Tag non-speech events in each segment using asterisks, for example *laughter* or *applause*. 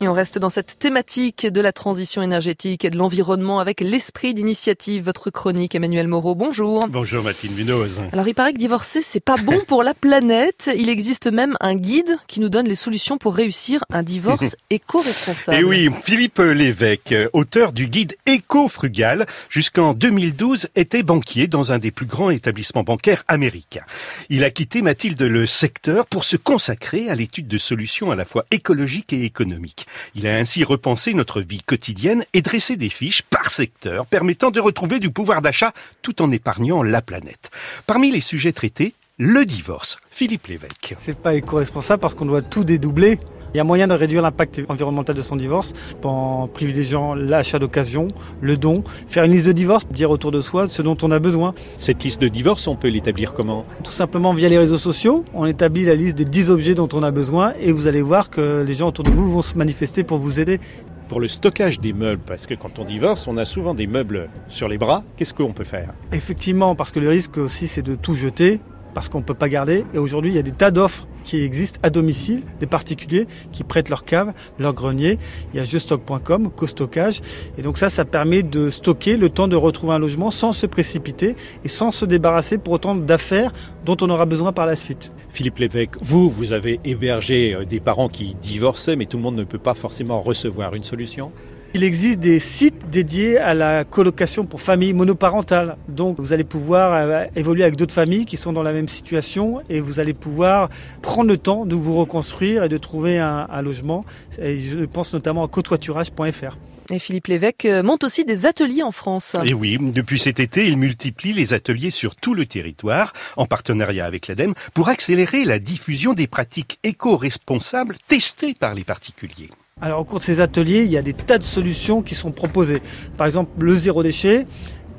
Et on reste dans cette thématique de la transition énergétique et de l'environnement avec l'esprit d'initiative. Votre chronique, Emmanuel Moreau. Bonjour. Bonjour Mathilde Munoz. Alors il paraît que divorcer, c'est pas bon pour la planète. Il existe même un guide qui nous donne les solutions pour réussir un divorce *laughs* éco-responsable. Et oui, Philippe Lévesque, auteur du guide éco-frugal, jusqu'en 2012 était banquier dans un des plus grands établissements bancaires américains. Il a quitté Mathilde le secteur pour se consacrer à l'étude de solutions à la fois écologiques et économiques. Il a ainsi repensé notre vie quotidienne et dressé des fiches par secteur permettant de retrouver du pouvoir d'achat tout en épargnant la planète. Parmi les sujets traités, le divorce. Philippe Lévesque. C'est pas éco-responsable parce qu'on doit tout dédoubler. Il y a moyen de réduire l'impact environnemental de son divorce en privilégiant l'achat d'occasion, le don, faire une liste de divorce, dire autour de soi ce dont on a besoin. Cette liste de divorce, on peut l'établir comment? Tout simplement via les réseaux sociaux. On établit la liste des 10 objets dont on a besoin et vous allez voir que les gens autour de vous vont se manifester pour vous aider. Pour le stockage des meubles, parce que quand on divorce, on a souvent des meubles sur les bras, qu'est-ce qu'on peut faire? Effectivement, parce que le risque aussi c'est de tout jeter parce qu'on ne peut pas garder. Et aujourd'hui, il y a des tas d'offres qui existent à domicile, des particuliers qui prêtent leur cave, leur grenier. Il y a justock.com, co-stockage. Et donc ça, ça permet de stocker le temps de retrouver un logement sans se précipiter et sans se débarrasser pour autant d'affaires dont on aura besoin par la suite. Philippe Lévesque, vous, vous avez hébergé euh, des parents qui divorçaient, mais tout le monde ne peut pas forcément recevoir une solution? Il existe des sites dédiés à la colocation pour familles monoparentales. Donc vous allez pouvoir euh, évoluer avec d'autres familles qui sont dans la même situation et vous allez pouvoir prendre le temps de vous reconstruire et de trouver un, logement. Et je pense notamment à cotoiturage.fr. Et Philippe Lévesque euh, monte aussi des ateliers en France. Et oui, depuis cet été, il multiplie les ateliers sur tout le territoire, en partenariat avec l'ADEME, pour accélérer la diffusion des pratiques éco-responsables testées par les particuliers. Alors au cours de ces ateliers, il y a des tas de solutions qui sont proposées. Par exemple, le zéro déchet,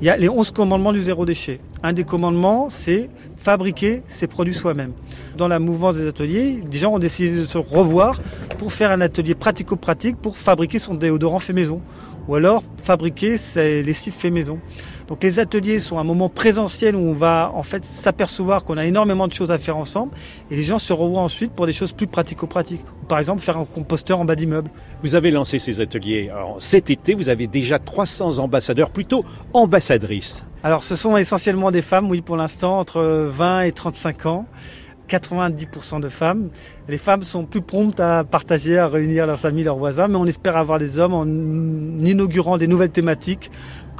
il y a les 11 commandements du zéro déchet. Un des commandements, c'est fabriquer ses produits soi-même. Dans la mouvance des ateliers, des gens ont décidé de se revoir pour faire un atelier pratico-pratique pour fabriquer son déodorant fait maison ou alors fabriquer ses lessives fait maison. Donc les ateliers sont un moment présentiel où on va en fait s'apercevoir qu'on a énormément de choses à faire ensemble et les gens se revoient ensuite pour des choses plus pratico-pratiques. Par exemple, faire un composteur en bas d'immeuble. Vous avez lancé ces ateliers cet été, vous avez déjà 300 ambassadeurs, plutôt ambassadrices. Alors ce sont essentiellement des femmes, oui pour l'instant, entre 20 et 35 ans. 90% de femmes. Les femmes sont plus promptes à partager, à réunir leurs amis, leurs voisins, mais on espère avoir des hommes en inaugurant des nouvelles thématiques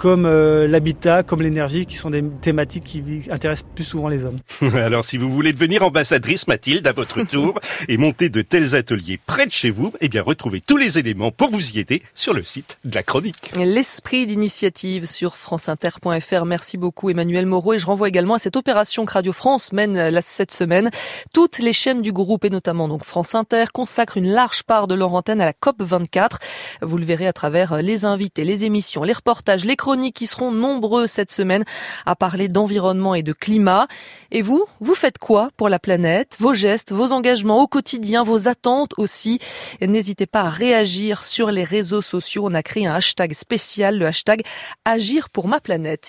comme euh, l'habitat, comme l'énergie, qui sont des thématiques qui intéressent plus souvent les hommes. *laughs* Alors si vous voulez devenir ambassadrice Mathilde à votre tour et monter de tels ateliers près de chez vous, eh bien retrouvez tous les éléments pour vous y aider sur le site de la chronique. L'esprit d'initiative sur franceinter.fr. Merci beaucoup Emmanuel Moreau et je renvoie également à cette opération que Radio France mène cette semaine. Toutes les chaînes du groupe et notamment donc France Inter consacrent une large part de leur antenne à la COP 24. Vous le verrez à travers les invités, les émissions, les reportages, les qui seront nombreux cette semaine à parler d'environnement et de climat. Et vous, vous faites quoi pour la planète? Vos gestes, vos engagements au quotidien, vos attentes aussi. N'hésitez pas à réagir sur les réseaux sociaux. On a créé un hashtag spécial, le hashtag Agir pour ma planète.